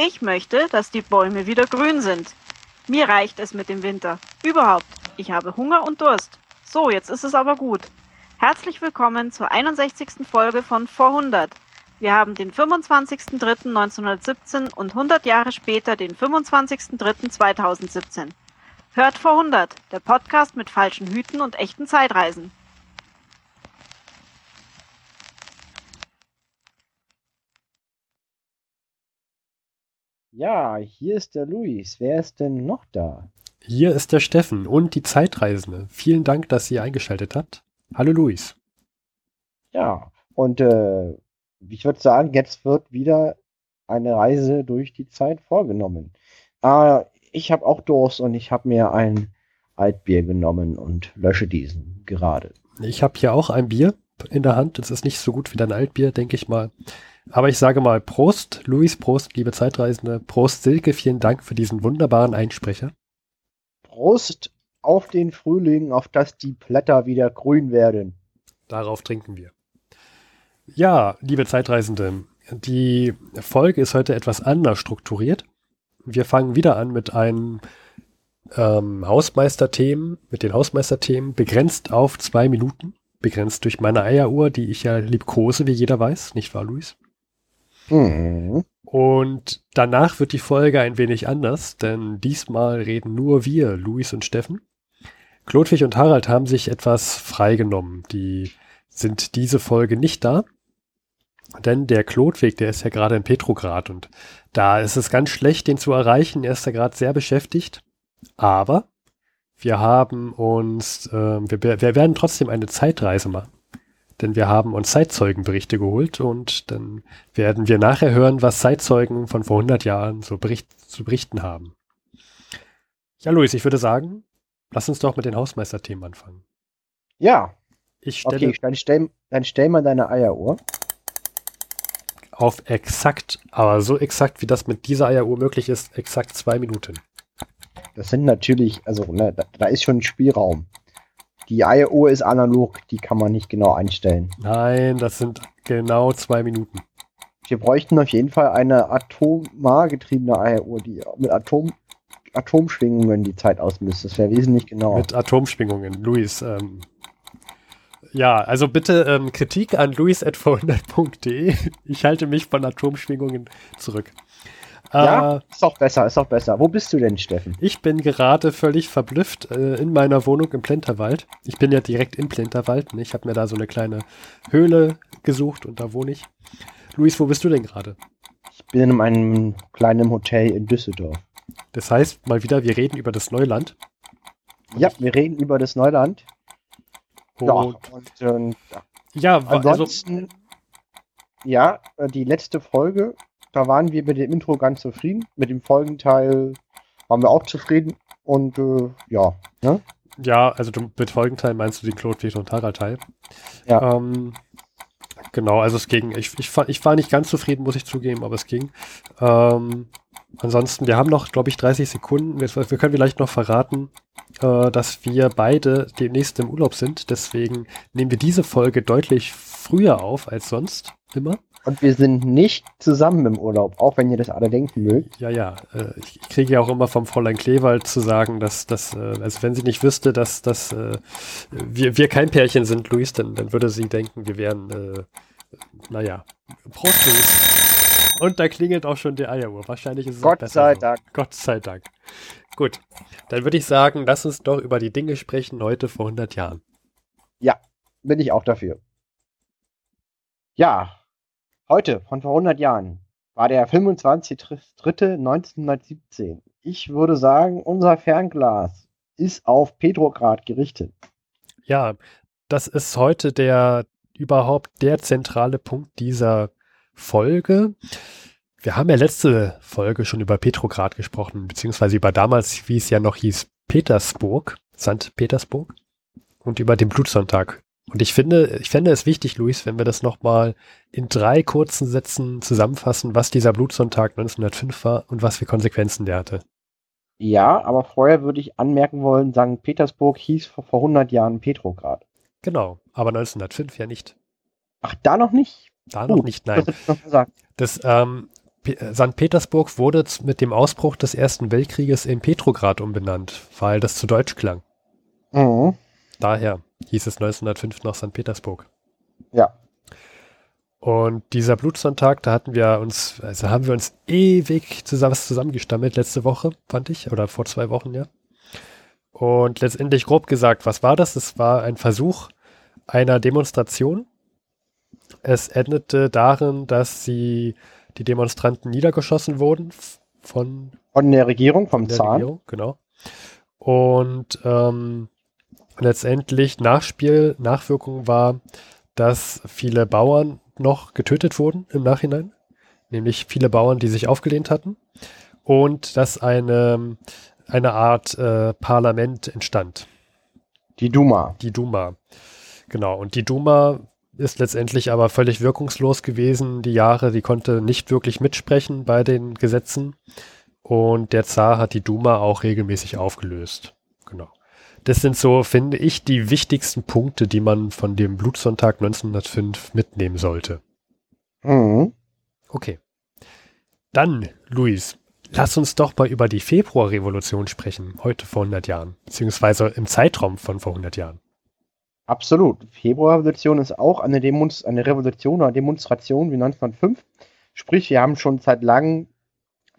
Ich möchte, dass die Bäume wieder grün sind. Mir reicht es mit dem Winter. Überhaupt. Ich habe Hunger und Durst. So, jetzt ist es aber gut. Herzlich willkommen zur 61. Folge von Vorhundert. Wir haben den 25.03.1917 und 100 Jahre später den 25.03.2017. Hört Vorhundert, der Podcast mit falschen Hüten und echten Zeitreisen. Ja, hier ist der Luis. Wer ist denn noch da? Hier ist der Steffen und die Zeitreisende. Vielen Dank, dass ihr eingeschaltet habt. Hallo Luis. Ja, und äh, ich würde sagen, jetzt wird wieder eine Reise durch die Zeit vorgenommen. Äh, ich habe auch Durst und ich habe mir ein Altbier genommen und lösche diesen gerade. Ich habe hier auch ein Bier in der Hand. Es ist nicht so gut wie dein Altbier, denke ich mal. Aber ich sage mal Prost, Luis, Prost, liebe Zeitreisende. Prost, Silke, vielen Dank für diesen wunderbaren Einsprecher. Prost auf den Frühling, auf dass die Blätter wieder grün werden. Darauf trinken wir. Ja, liebe Zeitreisende, die Folge ist heute etwas anders strukturiert. Wir fangen wieder an mit einem ähm, Hausmeisterthemen, mit den Hausmeisterthemen, begrenzt auf zwei Minuten, begrenzt durch meine Eieruhr, die ich ja liebkose, wie jeder weiß, nicht wahr, Luis? Mhm. Und danach wird die Folge ein wenig anders, denn diesmal reden nur wir, Luis und Steffen. Klodwig und Harald haben sich etwas freigenommen. Die sind diese Folge nicht da. Denn der Klodwig, der ist ja gerade in Petrograd und da ist es ganz schlecht, den zu erreichen. Er ist ja gerade sehr beschäftigt. Aber wir haben uns, äh, wir, wir werden trotzdem eine Zeitreise machen denn wir haben uns Zeitzeugenberichte geholt und dann werden wir nachher hören, was Zeitzeugen von vor 100 Jahren so bericht, zu berichten haben. Ja, Luis, ich würde sagen, lass uns doch mit den Hausmeisterthemen anfangen. Ja. Ich stelle, okay, dann stell, dann stell mal deine Eieruhr. Auf exakt, aber so exakt, wie das mit dieser Eieruhr möglich ist, exakt zwei Minuten. Das sind natürlich, also ne, da, da ist schon Spielraum. Die Eieruhr ist analog, die kann man nicht genau einstellen. Nein, das sind genau zwei Minuten. Wir bräuchten auf jeden Fall eine atomar getriebene Eieruhr, die mit Atom, Atomschwingungen die Zeit ausmisst. Das wäre wesentlich genauer. Mit Atomschwingungen, Luis. Ähm, ja, also bitte ähm, Kritik an luis.vorhundert.de. Ich halte mich von Atomschwingungen zurück. Ja, äh, ist auch besser, ist auch besser. Wo bist du denn, Steffen? Ich bin gerade völlig verblüfft äh, in meiner Wohnung im Plenterwald. Ich bin ja direkt im Plenterwald. Ne? Ich habe mir da so eine kleine Höhle gesucht und da wohne ich. Luis, wo bist du denn gerade? Ich bin in einem kleinen Hotel in Düsseldorf. Das heißt, mal wieder, wir reden über das Neuland. Ja, wir reden über das Neuland. Und, ja, und, und ja, also ansonsten, also, ja, äh, die letzte Folge da waren wir mit dem Intro ganz zufrieden. Mit dem Folgenteil waren wir auch zufrieden. Und äh, ja. Ne? Ja, also du, mit Folgenteil meinst du den Claude und Tara-Teil. Ja. Ähm, genau, also es ging. Ich, ich, ich war nicht ganz zufrieden, muss ich zugeben, aber es ging. Ähm, ansonsten, wir haben noch, glaube ich, 30 Sekunden. Wir, wir, können vielleicht noch verraten, äh, dass wir beide demnächst im Urlaub sind. Deswegen nehmen wir diese Folge deutlich früher auf als sonst immer. Und wir sind nicht zusammen im Urlaub, auch wenn ihr das alle denken mögt. Ja, ja. Äh, ich kriege ja auch immer vom Fräulein Kleewald zu sagen, dass, dass äh, also wenn sie nicht wüsste, dass, dass äh, wir, wir kein Pärchen sind, Luis, dann, dann würde sie denken, wir wären, äh, naja, Prost, Luis. Und da klingelt auch schon die Eieruhr. Wahrscheinlich ist es Gott besser sei so. Dank. Gott sei Dank. Gut, dann würde ich sagen, lass uns doch über die Dinge sprechen heute vor 100 Jahren. Ja, bin ich auch dafür. Ja, Heute, von vor 100 Jahren, war der 25.03.1917. Ich würde sagen, unser Fernglas ist auf Petrograd gerichtet. Ja, das ist heute der überhaupt der zentrale Punkt dieser Folge. Wir haben ja letzte Folge schon über Petrograd gesprochen, beziehungsweise über damals, wie es ja noch hieß, Petersburg, St. Petersburg und über den Blutsonntag und ich finde, ich fände es wichtig, Luis, wenn wir das nochmal in drei kurzen Sätzen zusammenfassen, was dieser Blutsonntag 1905 war und was für Konsequenzen der hatte. Ja, aber vorher würde ich anmerken wollen, St. Petersburg hieß vor, vor 100 Jahren Petrograd. Genau, aber 1905 ja nicht. Ach, da noch nicht? Da Gut, noch nicht, nein. Das, ähm, äh, St. Petersburg wurde mit dem Ausbruch des Ersten Weltkrieges in Petrograd umbenannt, weil das zu deutsch klang. Mhm. Daher hieß es 1905 noch St. Petersburg. Ja. Und dieser Blutsonntag, da hatten wir uns, also haben wir uns ewig zusammen, zusammengestammelt letzte Woche, fand ich, oder vor zwei Wochen, ja. Und letztendlich grob gesagt, was war das? Es war ein Versuch einer Demonstration. Es endete darin, dass sie, die Demonstranten niedergeschossen wurden von, von der Regierung, vom Zahn. Regierung, genau. Und ähm, letztendlich Nachspiel, Nachwirkung war, dass viele Bauern noch getötet wurden im Nachhinein, nämlich viele Bauern, die sich aufgelehnt hatten, und dass eine, eine Art äh, Parlament entstand. Die Duma. Die Duma. Genau. Und die Duma ist letztendlich aber völlig wirkungslos gewesen. Die Jahre, die konnte nicht wirklich mitsprechen bei den Gesetzen. Und der Zar hat die Duma auch regelmäßig aufgelöst. Genau. Das sind so, finde ich, die wichtigsten Punkte, die man von dem Blutsonntag 1905 mitnehmen sollte. Mhm. Okay. Dann, Luis, lass uns doch mal über die Februarrevolution sprechen, heute vor 100 Jahren, beziehungsweise im Zeitraum von vor 100 Jahren. Absolut. Februarrevolution ist auch eine, Demonst eine Revolution oder Demonstration wie 1905. Sprich, wir haben schon seit langem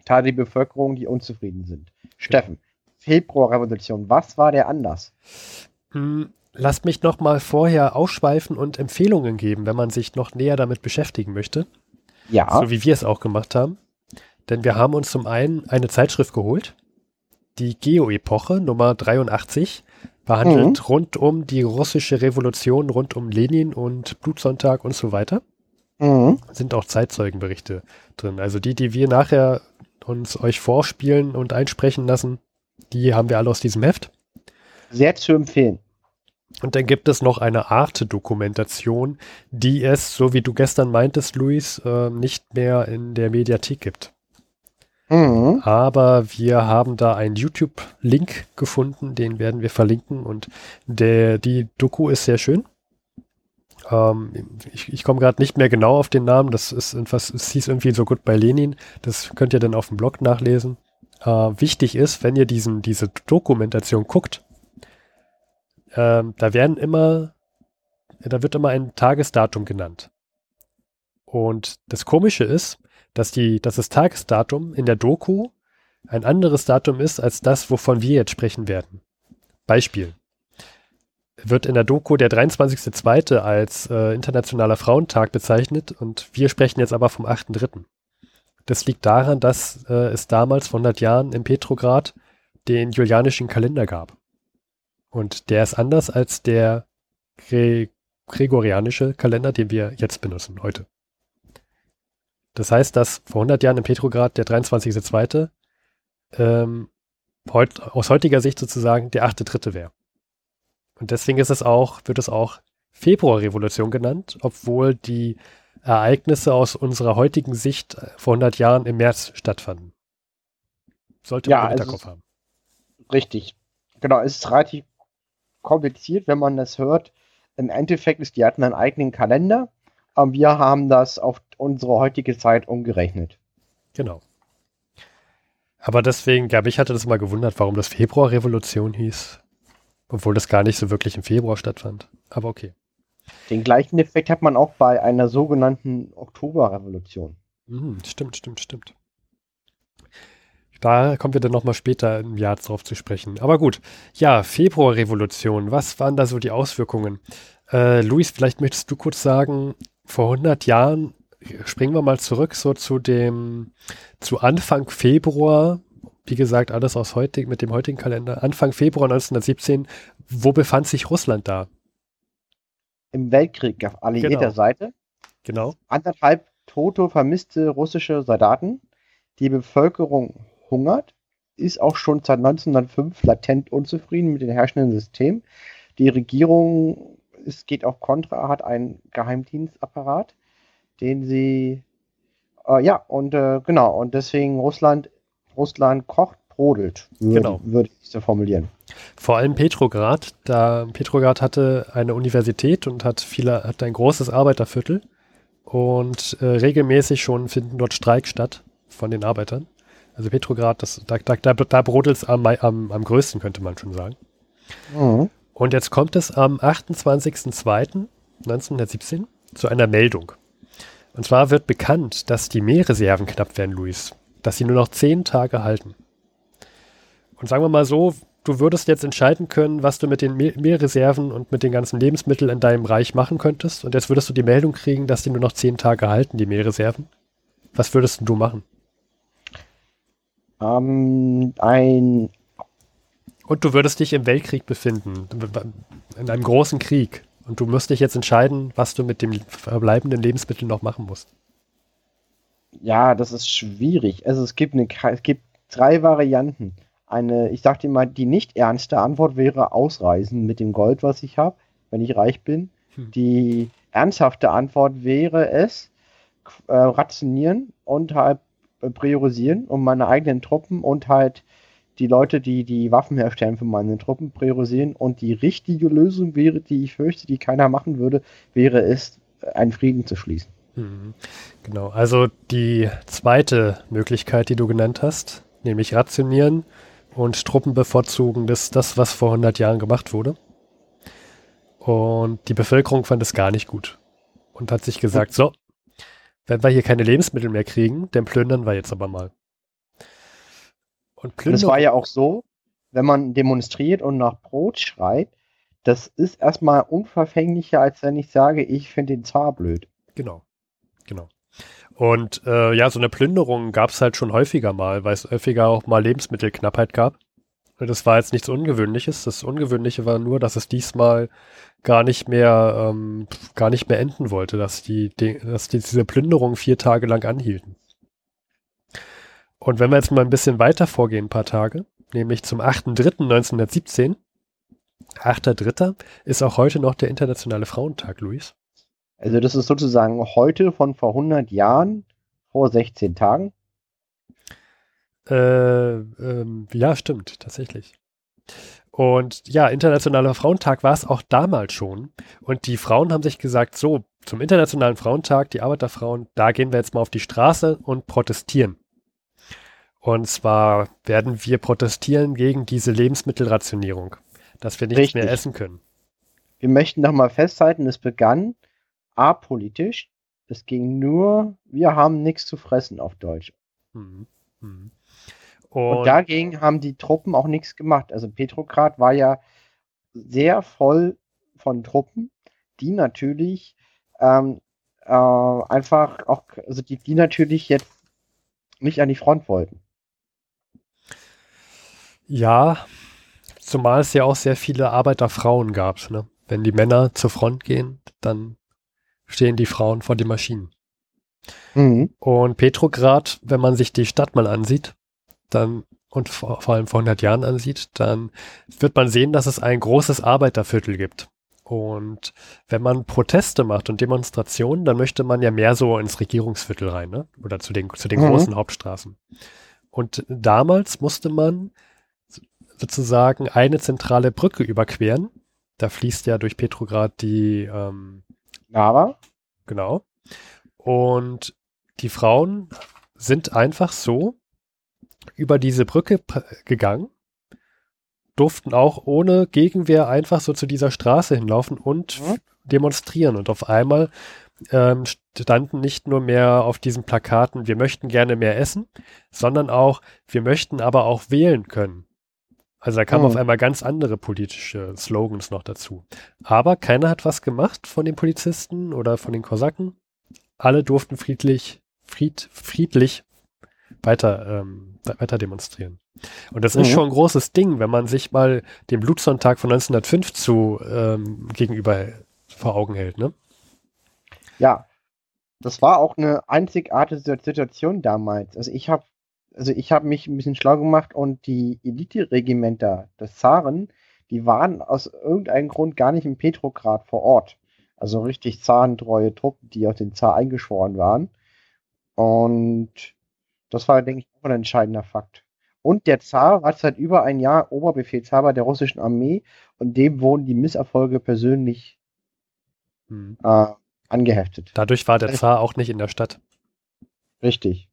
Teil der Bevölkerung, die unzufrieden sind. Steffen, Februarrevolution. Was war der Anlass? Hm, lasst mich noch mal vorher ausschweifen und Empfehlungen geben, wenn man sich noch näher damit beschäftigen möchte. Ja. So wie wir es auch gemacht haben. Denn wir haben uns zum einen eine Zeitschrift geholt, die Geo-Epoche Nummer 83, behandelt mhm. rund um die russische Revolution, rund um Lenin und Blutsonntag und so weiter. Mhm. Sind auch Zeitzeugenberichte drin. Also die, die wir nachher uns euch vorspielen und einsprechen lassen, die haben wir alle aus diesem Heft. Sehr zu empfehlen. Und dann gibt es noch eine Art-Dokumentation, die es, so wie du gestern meintest, Luis, äh, nicht mehr in der Mediathek gibt. Mhm. Aber wir haben da einen YouTube-Link gefunden, den werden wir verlinken und der, die Doku ist sehr schön. Ähm, ich ich komme gerade nicht mehr genau auf den Namen, das ist etwas, es hieß irgendwie so gut bei Lenin, das könnt ihr dann auf dem Blog nachlesen äh, wichtig ist, wenn ihr diesen, diese Dokumentation guckt, ähm, da werden immer, da wird immer ein Tagesdatum genannt. Und das Komische ist, dass die, dass das Tagesdatum in der Doku ein anderes Datum ist als das, wovon wir jetzt sprechen werden. Beispiel. Wird in der Doku der 23.02. als äh, Internationaler Frauentag bezeichnet und wir sprechen jetzt aber vom 8.3. Das liegt daran, dass äh, es damals vor 100 Jahren in Petrograd den julianischen Kalender gab. Und der ist anders als der Gre gregorianische Kalender, den wir jetzt benutzen, heute. Das heißt, dass vor 100 Jahren in Petrograd der 23.2. Ähm, heut, aus heutiger Sicht sozusagen der 8.3. wäre. Und deswegen ist es auch, wird es auch Februarrevolution genannt, obwohl die Ereignisse aus unserer heutigen Sicht vor 100 Jahren im März stattfanden. Sollte man ja, im Hinterkopf haben. Richtig. Genau, es ist relativ kompliziert, wenn man das hört. Im Endeffekt ist, die hatten einen eigenen Kalender, aber wir haben das auf unsere heutige Zeit umgerechnet. Genau. Aber deswegen, glaube ich, hatte das mal gewundert, warum das Februarrevolution hieß, obwohl das gar nicht so wirklich im Februar stattfand. Aber okay. Den gleichen Effekt hat man auch bei einer sogenannten Oktoberrevolution. Mhm, stimmt, stimmt, stimmt. Da kommen wir dann nochmal später im Jahr drauf zu sprechen. Aber gut, ja, Februarrevolution, was waren da so die Auswirkungen? Äh, Luis, vielleicht möchtest du kurz sagen, vor 100 Jahren, springen wir mal zurück so zu dem, zu Anfang Februar, wie gesagt, alles aus heute, mit dem heutigen Kalender, Anfang Februar 1917, wo befand sich Russland da? Im Weltkrieg auf alliierter genau. Seite. Genau. Anderthalb tote, vermisste russische Soldaten. Die Bevölkerung hungert, ist auch schon seit 1905 latent unzufrieden mit dem herrschenden System. Die Regierung es geht auf Kontra, hat einen Geheimdienstapparat, den sie äh, ja und äh, genau und deswegen Russland Russland kocht brodelt, würde, genau. würde ich so formulieren. Vor allem Petrograd, da Petrograd hatte eine Universität und hat viele, hat ein großes Arbeiterviertel und äh, regelmäßig schon finden dort Streiks statt von den Arbeitern. Also Petrograd, das, da, da, da, da brodelt es am, am, am größten, könnte man schon sagen. Mhm. Und jetzt kommt es am 28.02.1917 zu einer Meldung. Und zwar wird bekannt, dass die Meerreserven knapp werden, Luis. Dass sie nur noch zehn Tage halten. Und sagen wir mal so, du würdest jetzt entscheiden können, was du mit den Meerreserven und mit den ganzen Lebensmitteln in deinem Reich machen könntest. Und jetzt würdest du die Meldung kriegen, dass die nur noch zehn Tage halten, die Meerreserven. Was würdest du machen? Ähm, ein und du würdest dich im Weltkrieg befinden, in einem großen Krieg. Und du musst dich jetzt entscheiden, was du mit dem verbleibenden Lebensmittel noch machen musst. Ja, das ist schwierig. Also es gibt, eine, es gibt drei Varianten. Eine, ich sag dir mal, die nicht ernste Antwort wäre ausreisen mit dem Gold, was ich habe, wenn ich reich bin. Hm. Die ernsthafte Antwort wäre es, äh, rationieren und halt äh, priorisieren, um meine eigenen Truppen und halt die Leute, die die Waffen herstellen für meine Truppen, priorisieren. Und die richtige Lösung wäre, die ich fürchte, die keiner machen würde, wäre es, einen Frieden zu schließen. Mhm. Genau, also die zweite Möglichkeit, die du genannt hast, nämlich rationieren und Truppen bevorzugen, das das, was vor 100 Jahren gemacht wurde. Und die Bevölkerung fand es gar nicht gut und hat sich gesagt, so, wenn wir hier keine Lebensmittel mehr kriegen, dann plündern wir jetzt aber mal. Und, und es war ja auch so, wenn man demonstriert und nach Brot schreit, das ist erstmal unverfänglicher, als wenn ich sage, ich finde den Zar blöd. Genau, genau. Und äh, ja, so eine Plünderung gab es halt schon häufiger mal, weil es häufiger auch mal Lebensmittelknappheit gab. Das war jetzt nichts Ungewöhnliches. Das Ungewöhnliche war nur, dass es diesmal gar nicht mehr, ähm, gar nicht mehr enden wollte, dass die, die, dass die diese Plünderung vier Tage lang anhielten. Und wenn wir jetzt mal ein bisschen weiter vorgehen, ein paar Tage, nämlich zum 8.3.1917, 8.3. ist auch heute noch der Internationale Frauentag, Luis. Also das ist sozusagen heute von vor 100 Jahren, vor 16 Tagen. Äh, ähm, ja, stimmt, tatsächlich. Und ja, Internationaler Frauentag war es auch damals schon. Und die Frauen haben sich gesagt, so, zum Internationalen Frauentag, die Arbeiterfrauen, da gehen wir jetzt mal auf die Straße und protestieren. Und zwar werden wir protestieren gegen diese Lebensmittelrationierung, dass wir nichts Richtig. mehr essen können. Wir möchten nochmal festhalten, es begann apolitisch. Es ging nur, wir haben nichts zu fressen auf Deutsch. Mhm. Mhm. Und, Und, dagegen haben die Truppen auch nichts gemacht. Also Petrograd war ja sehr voll von Truppen, die natürlich ähm, äh, einfach auch, also die, die natürlich jetzt nicht an die Front wollten. Ja, zumal es ja auch sehr viele Arbeiterfrauen gab. Ne? Wenn die Männer zur Front gehen, dann stehen die Frauen vor den Maschinen. Mhm. Und Petrograd, wenn man sich die Stadt mal ansieht, dann und vor, vor allem vor 100 Jahren ansieht, dann wird man sehen, dass es ein großes Arbeiterviertel gibt. Und wenn man Proteste macht und Demonstrationen, dann möchte man ja mehr so ins Regierungsviertel rein, ne? Oder zu den, zu den mhm. großen Hauptstraßen. Und damals musste man sozusagen eine zentrale Brücke überqueren. Da fließt ja durch Petrograd die ähm, Nava. Genau. Und die Frauen sind einfach so über diese Brücke gegangen, durften auch ohne Gegenwehr einfach so zu dieser Straße hinlaufen und mhm. demonstrieren. Und auf einmal ähm, standen nicht nur mehr auf diesen Plakaten, wir möchten gerne mehr essen, sondern auch, wir möchten aber auch wählen können. Also da kamen oh. auf einmal ganz andere politische Slogans noch dazu. Aber keiner hat was gemacht von den Polizisten oder von den Kosaken. Alle durften friedlich, fried, friedlich weiter, ähm, weiter demonstrieren. Und das mhm. ist schon ein großes Ding, wenn man sich mal den Blutsonntag von 1905 zu ähm, gegenüber vor Augen hält, ne? Ja, das war auch eine einzigartige Situation damals. Also ich habe also ich habe mich ein bisschen schlau gemacht und die Elite-Regimenter des Zaren, die waren aus irgendeinem Grund gar nicht in Petrograd vor Ort. Also richtig zahntreue Truppen, die auf den Zar eingeschworen waren. Und das war, denke ich, auch ein entscheidender Fakt. Und der Zar war seit über ein Jahr Oberbefehlshaber der russischen Armee und dem wurden die Misserfolge persönlich hm. äh, angeheftet. Dadurch war der Zar auch nicht in der Stadt. Richtig.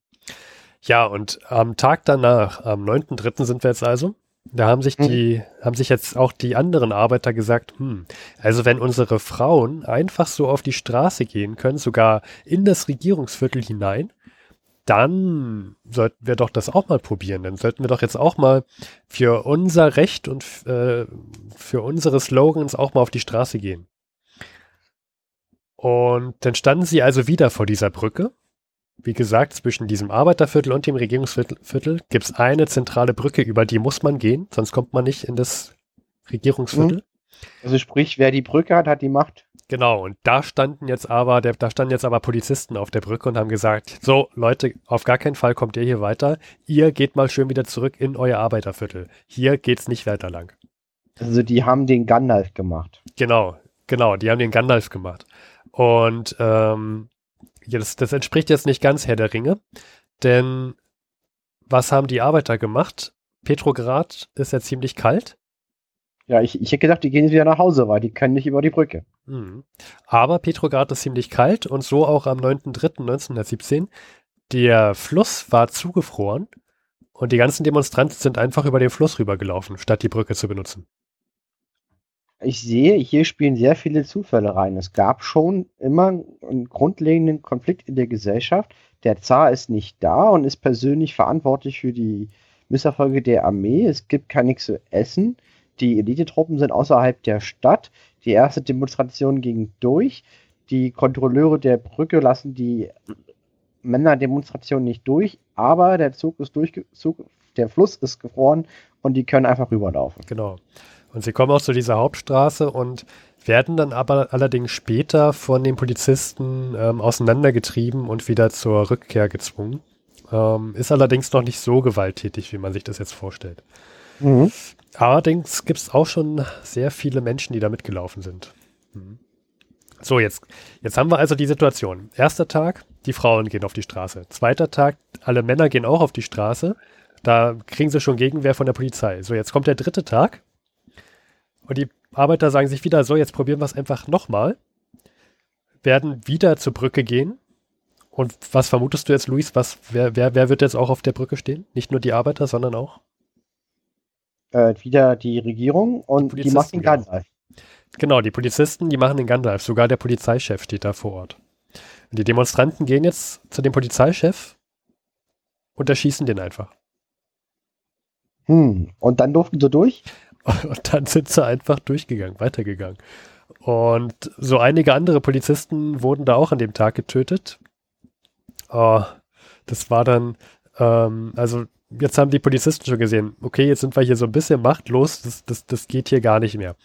Ja, und am Tag danach, am 9.3. sind wir jetzt also, da haben sich die, mhm. haben sich jetzt auch die anderen Arbeiter gesagt, hm, also wenn unsere Frauen einfach so auf die Straße gehen können, sogar in das Regierungsviertel hinein, dann sollten wir doch das auch mal probieren. Dann sollten wir doch jetzt auch mal für unser Recht und äh, für unsere Slogans auch mal auf die Straße gehen. Und dann standen sie also wieder vor dieser Brücke. Wie gesagt, zwischen diesem Arbeiterviertel und dem Regierungsviertel gibt es eine zentrale Brücke, über die muss man gehen, sonst kommt man nicht in das Regierungsviertel. Also sprich, wer die Brücke hat, hat die Macht. Genau, und da standen jetzt aber, der, da standen jetzt aber Polizisten auf der Brücke und haben gesagt, so Leute, auf gar keinen Fall kommt ihr hier weiter. Ihr geht mal schön wieder zurück in euer Arbeiterviertel. Hier geht's nicht weiter lang. Also die haben den Gandalf gemacht. Genau, genau, die haben den Gandalf gemacht. Und ähm, ja, das, das entspricht jetzt nicht ganz Herr der Ringe, denn was haben die Arbeiter gemacht? Petrograd ist ja ziemlich kalt ja, ich, ich hätte gedacht, die gehen jetzt wieder nach Hause, weil die können nicht über die Brücke. Mhm. Aber Petrograd ist ziemlich kalt und so auch am 9.3.1917. Der Fluss war zugefroren und die ganzen Demonstranten sind einfach über den Fluss rübergelaufen, statt die Brücke zu benutzen. Ich sehe, hier spielen sehr viele Zufälle rein. Es gab schon immer einen grundlegenden Konflikt in der Gesellschaft. Der Zar ist nicht da und ist persönlich verantwortlich für die Misserfolge der Armee. Es gibt kein nichts zu essen. Die Elitetruppen sind außerhalb der Stadt. Die erste Demonstration ging durch. Die Kontrolleure der Brücke lassen die Männerdemonstration nicht durch, aber der Zug ist durch, der Fluss ist gefroren und die können einfach rüberlaufen. Genau. Und sie kommen auch zu dieser Hauptstraße und werden dann aber allerdings später von den Polizisten ähm, auseinandergetrieben und wieder zur Rückkehr gezwungen. Ähm, ist allerdings noch nicht so gewalttätig, wie man sich das jetzt vorstellt. Mhm. Allerdings gibt es auch schon sehr viele Menschen, die da mitgelaufen sind. Mhm. So, jetzt, jetzt haben wir also die Situation. Erster Tag, die Frauen gehen auf die Straße. Zweiter Tag, alle Männer gehen auch auf die Straße. Da kriegen sie schon Gegenwehr von der Polizei. So, jetzt kommt der dritte Tag. Und die Arbeiter sagen sich wieder, so, jetzt probieren wir es einfach nochmal. Werden wieder zur Brücke gehen. Und was vermutest du jetzt, Luis? Was, wer, wer, wer wird jetzt auch auf der Brücke stehen? Nicht nur die Arbeiter, sondern auch? äh, wieder die Regierung und die, die macht den Gandalf. Genau, die Polizisten, die machen den Gandalf. Sogar der Polizeichef steht da vor Ort. Und die Demonstranten gehen jetzt zu dem Polizeichef und erschießen den einfach. Hm, und dann durften sie durch? Und dann sind sie einfach durchgegangen, weitergegangen. Und so einige andere Polizisten wurden da auch an dem Tag getötet. Oh, das war dann, ähm, also jetzt haben die Polizisten schon gesehen, okay, jetzt sind wir hier so ein bisschen machtlos, das, das, das geht hier gar nicht mehr.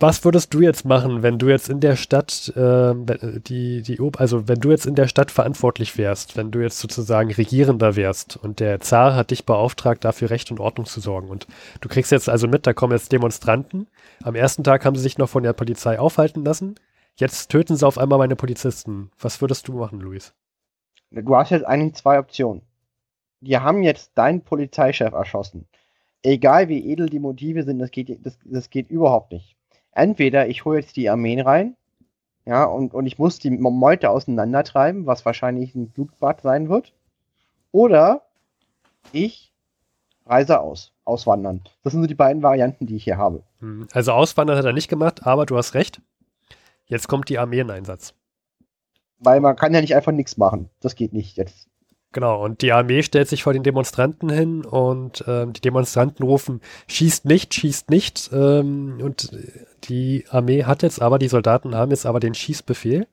Was würdest du jetzt machen, wenn du jetzt in der Stadt, äh, die, die, also wenn du jetzt in der Stadt verantwortlich wärst, wenn du jetzt sozusagen Regierender wärst und der Zar hat dich beauftragt, dafür Recht und Ordnung zu sorgen und du kriegst jetzt also mit, da kommen jetzt Demonstranten. Am ersten Tag haben sie sich noch von der Polizei aufhalten lassen. Jetzt töten sie auf einmal meine Polizisten. Was würdest du machen, Luis? Du hast jetzt eigentlich zwei Optionen die haben jetzt deinen Polizeichef erschossen. Egal wie edel die Motive sind, das geht, das, das geht überhaupt nicht. Entweder ich hole jetzt die Armeen rein, ja, und, und ich muss die Meute auseinandertreiben, was wahrscheinlich ein Blutbad sein wird. Oder ich reise aus, auswandern. Das sind so die beiden Varianten, die ich hier habe. Hm, also auswandern hat er nicht gemacht, aber du hast recht. Jetzt kommt die Armee in Einsatz. Weil man kann ja nicht einfach nichts machen. Das geht nicht jetzt. Genau, und die Armee stellt sich vor den Demonstranten hin und ähm, die Demonstranten rufen, schießt nicht, schießt nicht. Ähm, und die Armee hat jetzt aber, die Soldaten haben jetzt aber den Schießbefehl.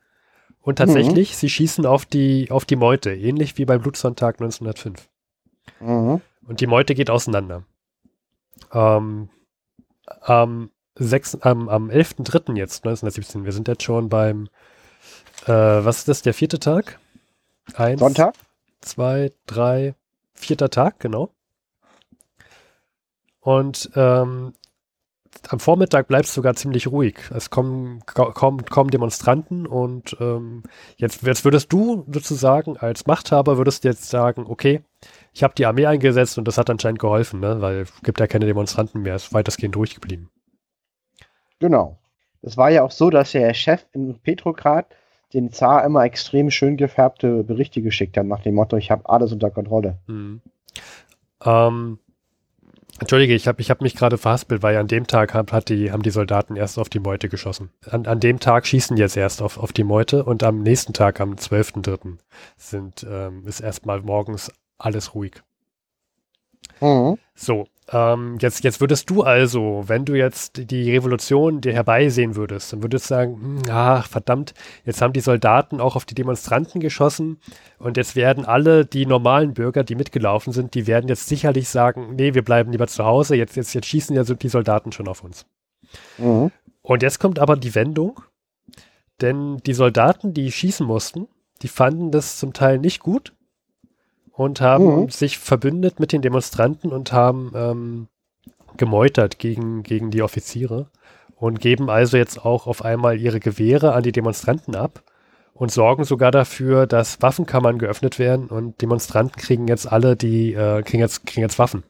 Und tatsächlich, mhm. sie schießen auf die, auf die Meute, ähnlich wie beim Blutsonntag 1905. Mhm. Und die Meute geht auseinander. Ähm, am, 6, am, am 11.3. jetzt, 1917, wir sind jetzt schon beim, äh, was ist das, der vierte Tag? Eins, Sonntag? zwei, drei, vierter Tag, genau. Und ähm, am Vormittag bleibt es sogar ziemlich ruhig. Es kommen kaum, kaum Demonstranten und ähm, jetzt, jetzt würdest du sozusagen als Machthaber würdest jetzt sagen, okay, ich habe die Armee eingesetzt und das hat anscheinend geholfen, ne? weil es gibt ja keine Demonstranten mehr, es ist weitestgehend ruhig geblieben. Genau. Es war ja auch so, dass der Chef in Petrograd den Zar immer extrem schön gefärbte Berichte geschickt hat, nach dem Motto, ich habe alles unter Kontrolle. Hm. Ähm, Entschuldige, ich habe ich hab mich gerade verhaspelt, weil an dem Tag hat, hat die, haben die Soldaten erst auf die Meute geschossen. An, an dem Tag schießen jetzt erst auf, auf die Meute und am nächsten Tag, am 12.3., sind, ähm, ist erstmal morgens alles ruhig. Mhm. So, ähm, jetzt, jetzt würdest du also, wenn du jetzt die Revolution dir herbeisehen würdest, dann würdest du sagen, hm, ach verdammt, jetzt haben die Soldaten auch auf die Demonstranten geschossen und jetzt werden alle die normalen Bürger, die mitgelaufen sind, die werden jetzt sicherlich sagen, nee, wir bleiben lieber zu Hause, jetzt, jetzt, jetzt schießen ja so die Soldaten schon auf uns. Mhm. Und jetzt kommt aber die Wendung, denn die Soldaten, die schießen mussten, die fanden das zum Teil nicht gut und haben Mhm. sich verbündet mit den Demonstranten und haben ähm, gemeutert gegen, gegen die Offiziere und geben also jetzt auch auf einmal ihre Gewehre an die Demonstranten ab und sorgen sogar dafür, dass Waffenkammern geöffnet werden und Demonstranten kriegen jetzt alle die, äh, kriegen jetzt, kriegen jetzt Waffen.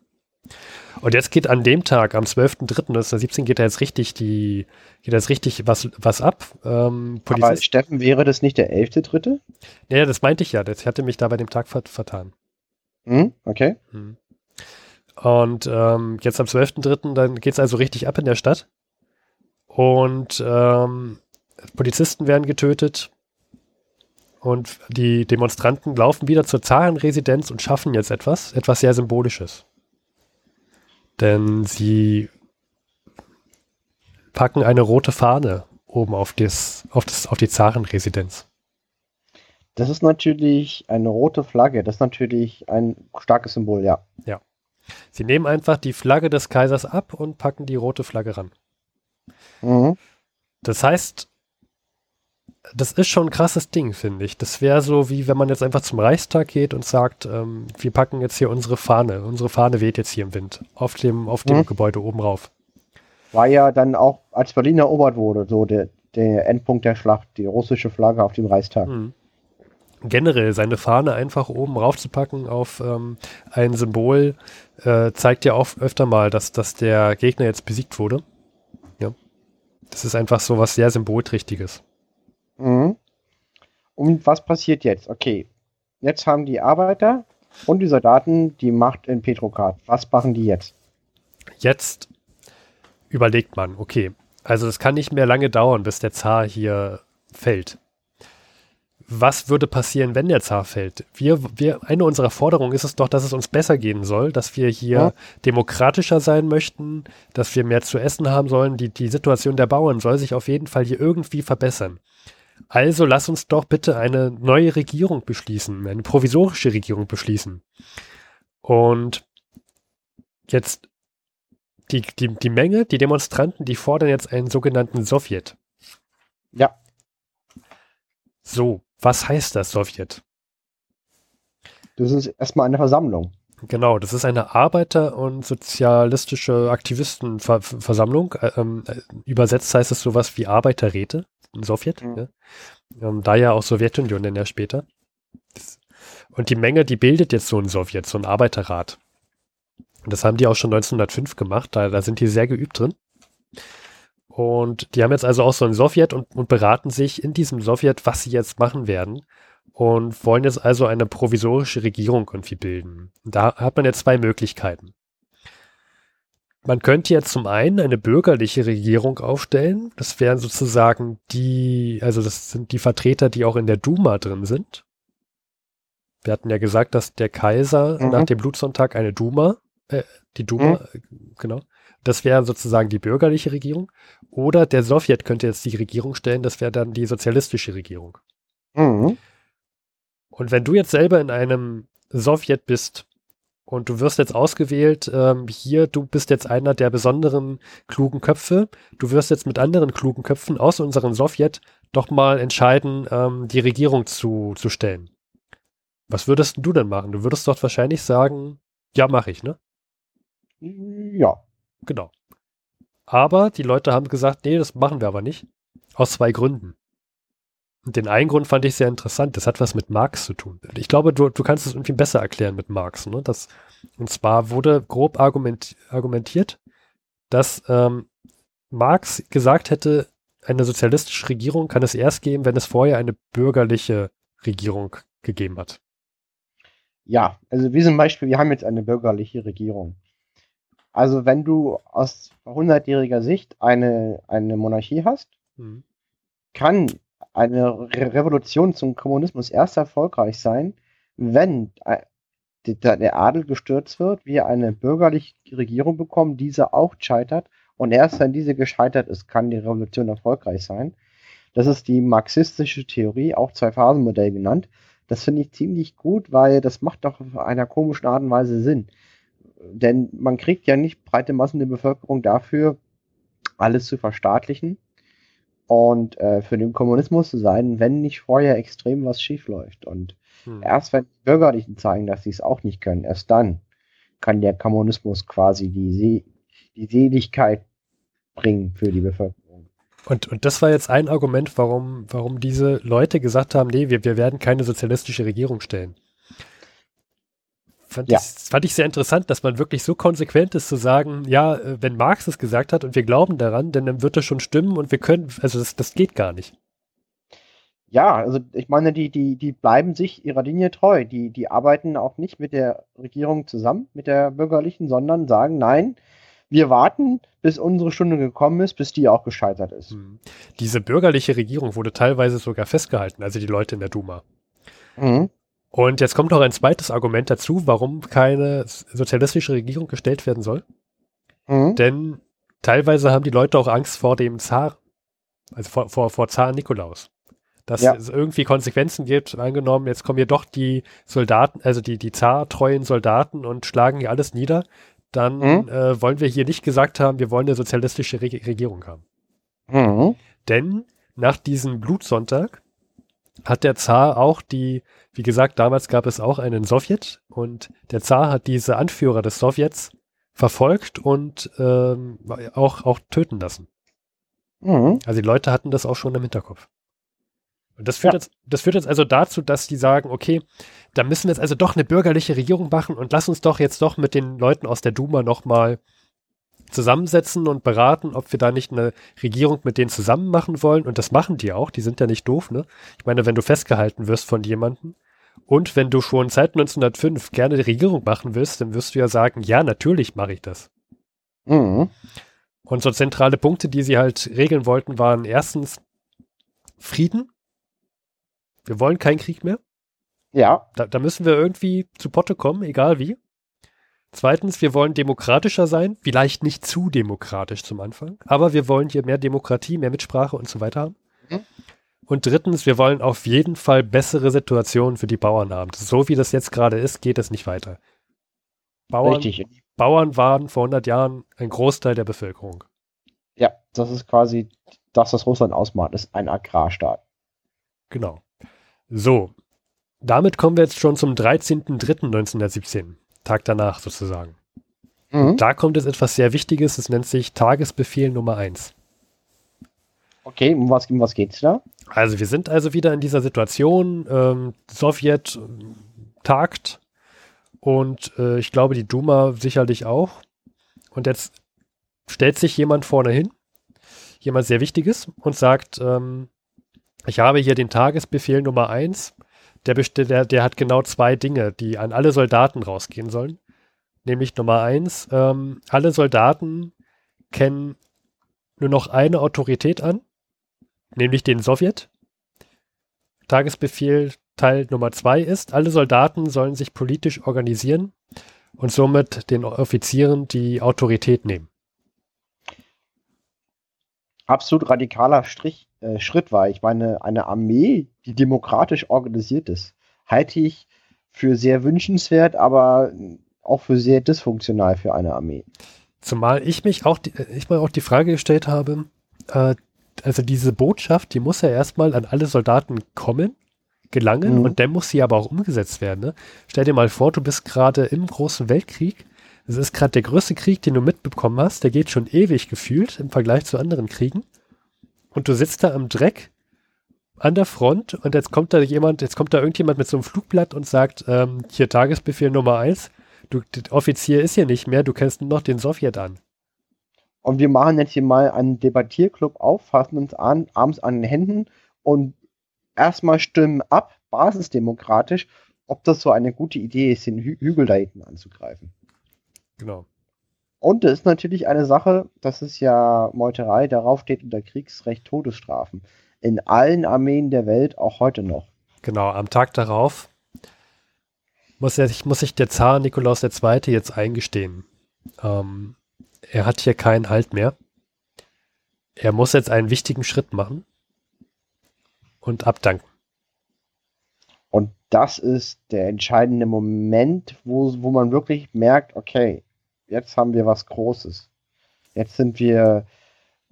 Und jetzt geht an dem Tag, am 12.03.1917, geht da jetzt richtig die, geht da jetzt richtig was, was ab. Ähm, Aber Polizist, Steffen, wäre das nicht der 11.3.? ja, das meinte ich ja, das hatte mich da bei dem Tag vert vertan. Mhm. Okay. Hm. Und ähm, jetzt am 12.03. dann geht es also richtig ab in der Stadt. Und ähm, Polizisten werden getötet. Und die Demonstranten laufen wieder zur Zarenresidenz und schaffen jetzt etwas, etwas sehr Symbolisches. Denn sie packen eine rote Fahne oben auf, das, auf, das, auf die Zarenresidenz. Das ist natürlich eine rote Flagge. Das ist natürlich ein starkes Symbol, ja. Sie nehmen einfach die Flagge des Kaisers ab und packen die rote Flagge ran. Mhm. Das heißt, das ist schon ein krasses Ding, finde ich. Das wäre so, wie wenn man jetzt einfach zum Reichstag geht und sagt, ähm, wir packen jetzt hier unsere Fahne. Unsere Fahne weht jetzt hier im Wind. Auf dem, auf dem Mhm. Gebäude oben rauf. War ja dann auch, als Berlin erobert wurde, so der, der Endpunkt der Schlacht, die russische Flagge auf dem Reichstag. Mhm. Generell seine Fahne einfach oben raufzupacken auf ähm, ein Symbol, äh, zeigt ja auch öfter mal, dass, dass der Gegner jetzt besiegt wurde. Ja. Das ist einfach so was sehr Symbolträchtiges. Mhm. Und was passiert jetzt? Okay, jetzt haben die Arbeiter und die Soldaten die Macht in Petrograd. Was machen die jetzt? Jetzt überlegt man, okay, also es kann nicht mehr lange dauern, bis der Zar hier fällt. Was würde passieren, wenn der Zar fällt? Wir, wir, eine unserer Forderungen ist es doch, dass es uns besser gehen soll, dass wir hier Ja. demokratischer sein möchten, dass wir mehr zu essen haben sollen. Die, die Situation der Bauern soll sich auf jeden Fall hier irgendwie verbessern. Also lass uns doch bitte eine neue Regierung beschließen, eine provisorische Regierung beschließen. Und jetzt die, die, die Menge, die Demonstranten, die fordern jetzt einen sogenannten Sowjet. Ja, So, was heißt das Sowjet? das ist erstmal eine Versammlung. Genau, das ist eine Arbeiter- und sozialistische Aktivistenversammlung. Äh, ähm, äh, übersetzt heißt es sowas wie Arbeiterräte, Sowjet. Mhm. Ja. Ähm, da ja auch Sowjetunion dann ja später. Und die Menge, die bildet jetzt so ein Sowjet, so ein Arbeiterrat. Und das haben die auch schon 1905 gemacht, da, da sind die sehr geübt drin. Und die haben jetzt also auch so ein Sowjet und, und beraten sich in diesem Sowjet, was sie jetzt machen werden und wollen jetzt also eine provisorische Regierung irgendwie bilden. Da hat man jetzt zwei Möglichkeiten. Man könnte jetzt zum einen eine bürgerliche Regierung aufstellen. Das wären sozusagen die, also das sind die Vertreter, die auch in der Duma drin sind. Wir hatten ja gesagt, dass der Kaiser Mhm. nach dem Blutsonntag eine Duma, äh, die Duma, äh, genau. Das wäre sozusagen die bürgerliche Regierung. Oder der Sowjet könnte jetzt die Regierung stellen, das wäre dann die sozialistische Regierung. Mhm. Und wenn du jetzt selber in einem Sowjet bist und du wirst jetzt ausgewählt, ähm, hier, du bist jetzt einer der besonderen klugen Köpfe, du wirst jetzt mit anderen klugen Köpfen aus unserem Sowjet doch mal entscheiden, ähm, die Regierung zu, zu stellen. Was würdest du denn machen? Du würdest doch wahrscheinlich sagen, ja, mache ich, ne? Ja. Genau. Aber die Leute haben gesagt, nee, das machen wir aber nicht. Aus zwei Gründen. Den einen Grund fand ich sehr interessant. Das hat was mit Marx zu tun. Ich glaube, du, du kannst es irgendwie besser erklären mit Marx. Ne? Das, und zwar wurde grob argument, argumentiert, dass ähm, Marx gesagt hätte, eine sozialistische Regierung kann es erst geben, wenn es vorher eine bürgerliche Regierung gegeben hat. Ja, also wie zum Beispiel, wir haben jetzt eine bürgerliche Regierung. Also wenn du aus hundertjähriger Sicht eine, eine Monarchie hast, mhm. kann eine Re Revolution zum Kommunismus erst erfolgreich sein, wenn äh, der Adel gestürzt wird, wir eine bürgerliche Regierung bekommen, diese auch scheitert und erst wenn diese gescheitert ist, kann die Revolution erfolgreich sein. Das ist die marxistische Theorie, auch Zwei-Phasen-Modell genannt. Das finde ich ziemlich gut, weil das macht doch auf einer komischen Art und Weise Sinn. Denn man kriegt ja nicht breite Massen der Bevölkerung dafür, alles zu verstaatlichen und äh, für den Kommunismus zu sein, wenn nicht vorher extrem was schief läuft. Und hm. erst wenn die Bürgerlichen zeigen, dass sie es auch nicht können, erst dann kann der Kommunismus quasi die, See die Seligkeit bringen für die Bevölkerung. Und, und das war jetzt ein Argument, warum, warum diese Leute gesagt haben, nee, wir, wir werden keine sozialistische Regierung stellen. Fand, ja. ich, fand ich sehr interessant, dass man wirklich so konsequent ist zu sagen, ja, äh, wenn Marx es gesagt hat und wir glauben daran, denn dann wird das schon stimmen und wir können, also das, das geht gar nicht. Ja, also ich meine, die, die, die bleiben sich ihrer Linie treu. Die, die arbeiten auch nicht mit der Regierung zusammen, mit der bürgerlichen, sondern sagen, nein, wir warten, bis unsere Stunde gekommen ist, bis die auch gescheitert ist. Hm. Diese bürgerliche Regierung wurde teilweise sogar festgehalten, also die Leute in der Duma. Mhm. Und jetzt kommt noch ein zweites Argument dazu, warum keine sozialistische Regierung gestellt werden soll. Mhm. Denn teilweise haben die Leute auch Angst vor dem Zar, also vor, vor, vor Zar Nikolaus. Dass ja. es irgendwie Konsequenzen gibt, angenommen, jetzt kommen hier doch die Soldaten, also die, die zartreuen Soldaten und schlagen hier alles nieder, dann mhm. äh, wollen wir hier nicht gesagt haben, wir wollen eine sozialistische Re Regierung haben. Mhm. Denn nach diesem Blutsonntag hat der Zar auch die, wie gesagt, damals gab es auch einen Sowjet und der Zar hat diese Anführer des Sowjets verfolgt und ähm, auch, auch töten lassen. Mhm. Also die Leute hatten das auch schon im Hinterkopf. Und das führt, ja. jetzt, das führt jetzt also dazu, dass die sagen, okay, da müssen wir jetzt also doch eine bürgerliche Regierung machen und lass uns doch jetzt doch mit den Leuten aus der Duma nochmal zusammensetzen und beraten, ob wir da nicht eine Regierung mit denen zusammen machen wollen. Und das machen die auch, die sind ja nicht doof, ne? Ich meine, wenn du festgehalten wirst von jemandem und wenn du schon seit 1905 gerne die Regierung machen willst, dann wirst du ja sagen, ja, natürlich mache ich das. Mhm. Und so zentrale Punkte, die sie halt regeln wollten, waren erstens Frieden, wir wollen keinen Krieg mehr. Ja. Da, da müssen wir irgendwie zu Potte kommen, egal wie. Zweitens, wir wollen demokratischer sein, vielleicht nicht zu demokratisch zum Anfang, aber wir wollen hier mehr Demokratie, mehr Mitsprache und so weiter haben. Mhm. Und drittens, wir wollen auf jeden Fall bessere Situationen für die Bauern haben. So wie das jetzt gerade ist, geht es nicht weiter. Bauern, Richtig. Bauern waren vor 100 Jahren ein Großteil der Bevölkerung. Ja, das ist quasi das, was Russland ausmacht, ist ein Agrarstaat. Genau. So, damit kommen wir jetzt schon zum 13.03.1917, Tag danach sozusagen. Mhm. Da kommt jetzt etwas sehr Wichtiges, es nennt sich Tagesbefehl Nummer 1. Okay, um was, um was geht's da? Also wir sind also wieder in dieser Situation, ähm, Sowjet äh, tagt und äh, ich glaube die Duma sicherlich auch. Und jetzt stellt sich jemand vorne hin, jemand sehr Wichtiges und sagt, ähm, ich habe hier den Tagesbefehl Nummer 1. Der, der, der hat genau zwei Dinge, die an alle Soldaten rausgehen sollen. Nämlich Nummer 1, ähm, alle Soldaten kennen nur noch eine Autorität an, nämlich den Sowjet. Tagesbefehl Teil Nummer 2 ist, alle Soldaten sollen sich politisch organisieren und somit den Offizieren die Autorität nehmen. Absolut radikaler Strich äh, Schritt war. Ich meine, eine Armee, die demokratisch organisiert ist, halte ich für sehr wünschenswert, aber auch für sehr dysfunktional für eine Armee. Zumal ich mich auch, die, ich mal auch die Frage gestellt habe, äh, also diese Botschaft, die muss ja erstmal an alle Soldaten kommen, gelangen mhm. und dann muss sie aber auch umgesetzt werden. Ne? Stell dir mal vor, du bist gerade im Großen Weltkrieg. Es ist gerade der größte Krieg, den du mitbekommen hast. Der geht schon ewig gefühlt im Vergleich zu anderen Kriegen und du sitzt da am Dreck an der Front und jetzt kommt da jemand, jetzt kommt da irgendjemand mit so einem Flugblatt und sagt, ähm, hier Tagesbefehl Nummer eins, du, der Offizier ist hier nicht mehr, du kennst nur noch den Sowjet an. Und wir machen jetzt hier mal einen Debattierclub auf, fassen uns an, abends an den Händen und erstmal stimmen ab, basisdemokratisch, ob das so eine gute Idee ist, den Hü Hügel da hinten anzugreifen. Genau. Und das ist natürlich eine Sache, das ist ja Meuterei, darauf steht unter Kriegsrecht Todesstrafen. In allen Armeen der Welt, auch heute noch. Genau, am Tag darauf muss, er, muss sich der Zar Nikolaus II. jetzt eingestehen. Ähm, er hat hier keinen Halt mehr. Er muss jetzt einen wichtigen Schritt machen und abdanken. Und das ist der entscheidende Moment, wo, wo man wirklich merkt, okay, jetzt haben wir was Großes. Jetzt sind wir,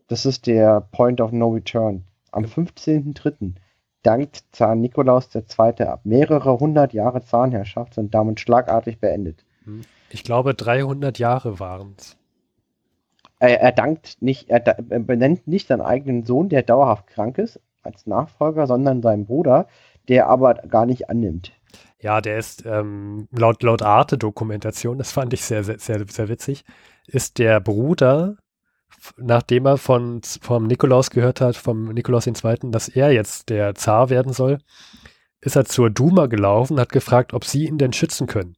das ist der Point of No Return. Am 15.03. dankt Zar Nikolaus II. ab. Mehrere hundert Jahre Zahnherrschaft sind damit schlagartig beendet. Ich glaube, 300 Jahre waren es. Er, er, dankt nicht, er, er benennt nicht seinen eigenen Sohn, der dauerhaft krank ist, als Nachfolger, sondern seinen Bruder, der aber gar nicht annimmt. Ja, der ist ähm, laut, laut Arte-Dokumentation, das fand ich sehr, sehr, sehr, sehr witzig, ist der Bruder, nachdem er von, vom Nikolaus gehört hat, vom Nikolaus II., dass er jetzt der Zar werden soll, ist er zur Duma gelaufen, hat gefragt, ob sie ihn denn schützen können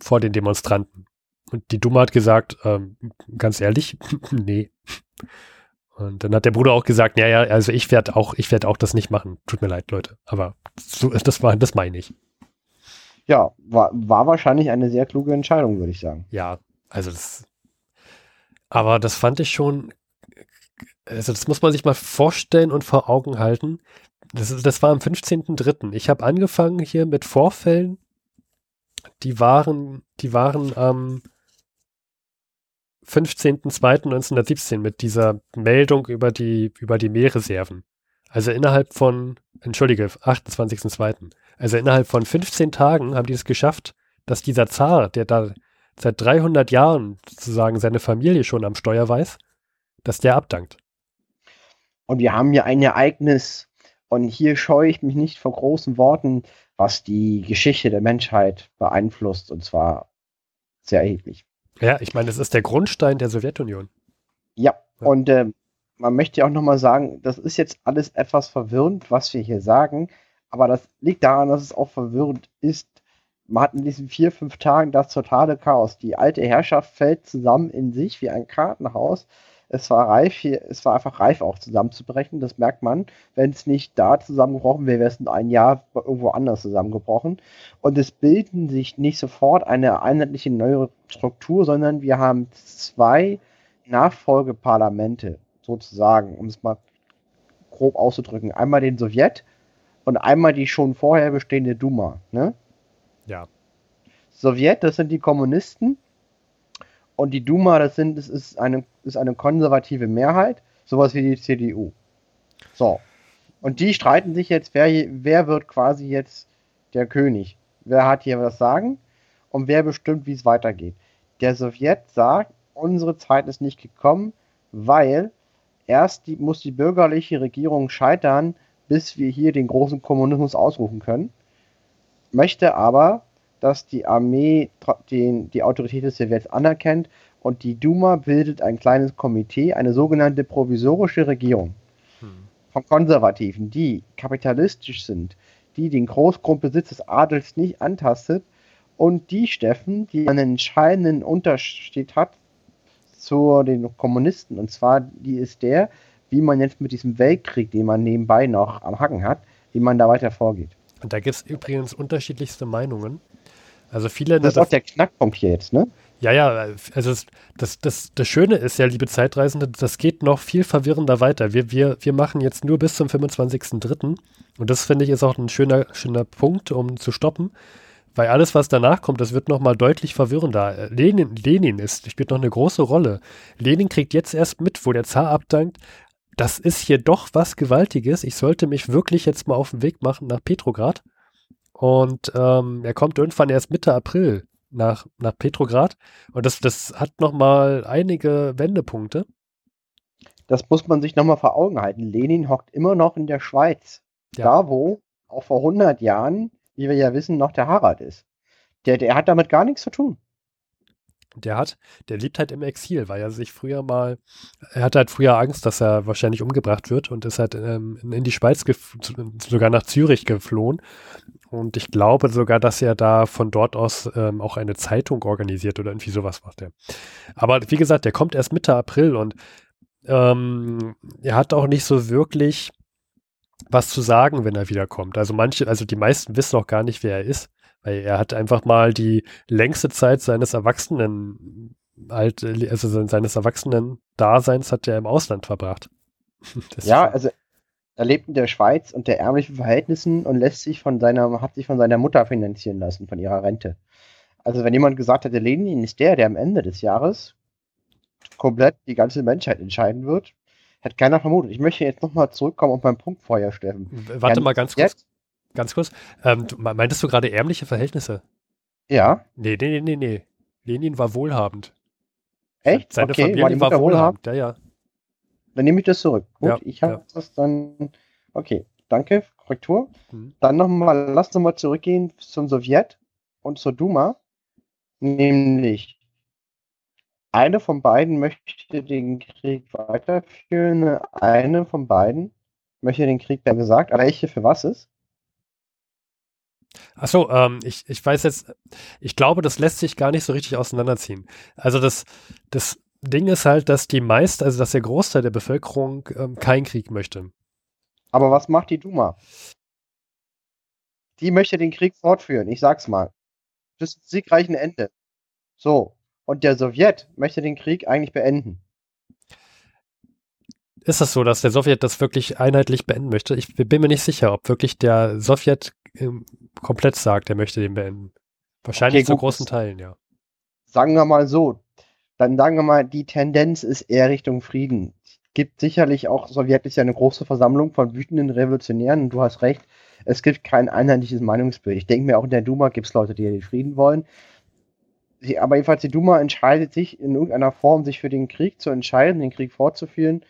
vor den Demonstranten. Und die Duma hat gesagt, ähm, ganz ehrlich, nee. Und dann hat der Bruder auch gesagt, ja, ja, also ich werde auch, ich werde auch das nicht machen. Tut mir leid, Leute. Aber so, das war, das meine ich. Ja, war, war wahrscheinlich eine sehr kluge Entscheidung, würde ich sagen. Ja, also das. Aber das fand ich schon. Also, das muss man sich mal vorstellen und vor Augen halten. Das, das war am 15.03. Ich habe angefangen hier mit Vorfällen, die waren, die waren am 15.02.1917 mit dieser Meldung über die, über die Meerreserven. Also innerhalb von, entschuldige, 28.02. Also innerhalb von 15 Tagen haben die es geschafft, dass dieser Zar, der da seit 300 Jahren sozusagen seine Familie schon am Steuer weiß, dass der abdankt. Und wir haben ja ein Ereignis, und hier scheue ich mich nicht vor großen Worten, was die Geschichte der Menschheit beeinflusst, und zwar sehr erheblich. Ja, ich meine, es ist der Grundstein der Sowjetunion. Ja, ja. und äh, man möchte ja auch nochmal sagen, das ist jetzt alles etwas verwirrend, was wir hier sagen, aber das liegt daran, dass es auch verwirrend ist. Man hat in diesen vier, fünf Tagen das totale Chaos. Die alte Herrschaft fällt zusammen in sich wie ein Kartenhaus. Es war reif, hier, es war einfach reif auch zusammenzubrechen. Das merkt man. Wenn es nicht da zusammengebrochen wäre, wäre es in ein Jahr irgendwo anders zusammengebrochen. Und es bilden sich nicht sofort eine einheitliche neue Struktur, sondern wir haben zwei Nachfolgeparlamente sozusagen, um es mal grob auszudrücken. Einmal den Sowjet und einmal die schon vorher bestehende Duma. Ne? Ja. Sowjet, das sind die Kommunisten. Und die Duma, das, sind, das ist, eine, ist eine konservative Mehrheit, sowas wie die CDU. So. Und die streiten sich jetzt, wer, wer wird quasi jetzt der König? Wer hat hier was sagen? Und wer bestimmt, wie es weitergeht? Der Sowjet sagt, unsere Zeit ist nicht gekommen, weil erst die, muss die bürgerliche Regierung scheitern, bis wir hier den großen Kommunismus ausrufen können. Möchte aber, dass die Armee den, die Autorität des Sowjets anerkennt und die Duma bildet ein kleines Komitee, eine sogenannte provisorische Regierung hm. von Konservativen, die kapitalistisch sind, die den Großgrundbesitz des Adels nicht antastet und die Steffen, die einen entscheidenden Unterschied hat zu den Kommunisten. Und zwar, die ist der, wie man jetzt mit diesem Weltkrieg, den man nebenbei noch am Hacken hat, wie man da weiter vorgeht. Und da gibt es übrigens unterschiedlichste Meinungen. Also viele. Das ist auch der Knackpunkt hier jetzt, ne? Ja, ja, also das, das, das Schöne ist ja, liebe Zeitreisende, das geht noch viel verwirrender weiter. Wir, wir, wir machen jetzt nur bis zum 25.03. Und das finde ich ist auch ein schöner, schöner Punkt, um zu stoppen. Weil alles, was danach kommt, das wird nochmal deutlich verwirrender. Lenin, Lenin ist, spielt noch eine große Rolle. Lenin kriegt jetzt erst mit, wo der Zar abdankt, das ist hier doch was Gewaltiges. Ich sollte mich wirklich jetzt mal auf den Weg machen nach Petrograd. Und ähm, er kommt irgendwann erst Mitte April nach, nach Petrograd. Und das, das hat nochmal einige Wendepunkte. Das muss man sich nochmal vor Augen halten. Lenin hockt immer noch in der Schweiz. Ja. Da, wo auch vor 100 Jahren, wie wir ja wissen, noch der Harald ist. Der, der hat damit gar nichts zu tun. Der hat, der lebt halt im Exil, weil er sich früher mal, er hatte halt früher Angst, dass er wahrscheinlich umgebracht wird und ist halt ähm, in die Schweiz, sogar nach Zürich geflohen. Und ich glaube sogar, dass er da von dort aus ähm, auch eine Zeitung organisiert oder irgendwie sowas macht er. Aber wie gesagt, der kommt erst Mitte April und ähm, er hat auch nicht so wirklich was zu sagen, wenn er wiederkommt. Also manche, also die meisten wissen auch gar nicht, wer er ist. Weil er hat einfach mal die längste Zeit seines Erwachsenen, also seines Erwachsenen-Daseins hat er im Ausland verbracht. ja, also er lebt in der Schweiz unter ärmlichen Verhältnissen und lässt sich von seiner, hat sich von seiner Mutter finanzieren lassen, von ihrer Rente. Also wenn jemand gesagt hätte, Lenin ist der, der am Ende des Jahres komplett die ganze Menschheit entscheiden wird, hätte keiner vermutet. Ich möchte jetzt nochmal zurückkommen und meinen Punkt vorher stellen. Warte mal ganz kurz. Ganz kurz. Ähm, du, meintest du gerade ärmliche Verhältnisse? Ja. Nee, nee, nee, nee, nee. Lenin war wohlhabend. Echt? Seine okay, Familie war, die war wohlhabend. Ja, ja. Dann nehme ich das zurück. Gut, ja, ich habe ja. das dann. Okay, danke, Korrektur. Mhm. Dann nochmal, lass uns mal zurückgehen zum Sowjet und zur Duma. Nämlich, eine von beiden möchte den Krieg weiterführen, eine von beiden möchte den Krieg, wer gesagt, aber welche für was ist? Achso, ähm, ich, ich weiß jetzt, ich glaube, das lässt sich gar nicht so richtig auseinanderziehen. Also das, das Ding ist halt, dass die meist, also dass der Großteil der Bevölkerung ähm, keinen Krieg möchte. Aber was macht die Duma? Die möchte den Krieg fortführen, ich sag's mal. Bis zum siegreichen Ende. So. Und der Sowjet möchte den Krieg eigentlich beenden. Ist es so, dass der Sowjet das wirklich einheitlich beenden möchte? Ich bin mir nicht sicher, ob wirklich der Sowjet komplett sagt, er möchte den beenden. Wahrscheinlich okay, zu großen Teilen, ja. Sagen wir mal so, dann sagen wir mal, die Tendenz ist eher Richtung Frieden. Es gibt sicherlich auch, Sowjet ist ja eine große Versammlung von wütenden Revolutionären und du hast recht, es gibt kein einheitliches Meinungsbild. Ich denke mir auch in der Duma gibt es Leute, die den Frieden wollen. Sie, aber jedenfalls die Duma entscheidet sich in irgendeiner Form, sich für den Krieg zu entscheiden, den Krieg fortzuführen.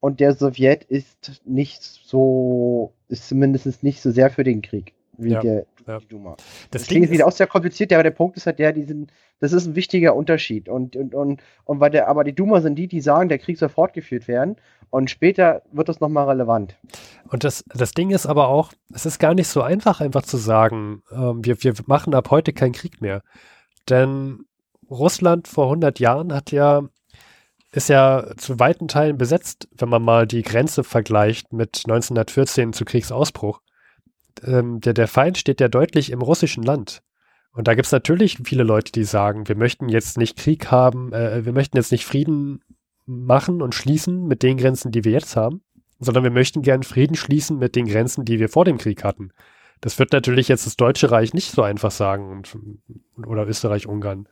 Und der Sowjet ist nicht so, ist zumindest nicht so sehr für den Krieg wie ja, der ja. die Duma. Das, das klingt wieder auch sehr kompliziert, aber der Punkt ist halt der, diesen, das ist ein wichtiger Unterschied. Und, und, und, und weil der, aber die Duma sind die, die sagen, der Krieg soll fortgeführt werden. Und später wird das nochmal relevant. Und das, das Ding ist aber auch, es ist gar nicht so einfach, einfach zu sagen, ähm, wir, wir machen ab heute keinen Krieg mehr. Denn Russland vor 100 Jahren hat ja ist ja zu weiten Teilen besetzt, wenn man mal die Grenze vergleicht mit 1914 zu Kriegsausbruch ähm, der, der Feind steht ja deutlich im russischen Land. Und da gibt es natürlich viele Leute, die sagen, wir möchten jetzt nicht Krieg haben, äh, wir möchten jetzt nicht Frieden machen und schließen mit den Grenzen, die wir jetzt haben, sondern wir möchten gern Frieden schließen mit den Grenzen, die wir vor dem Krieg hatten. Das wird natürlich jetzt das Deutsche Reich nicht so einfach sagen und, oder Österreich-Ungarn.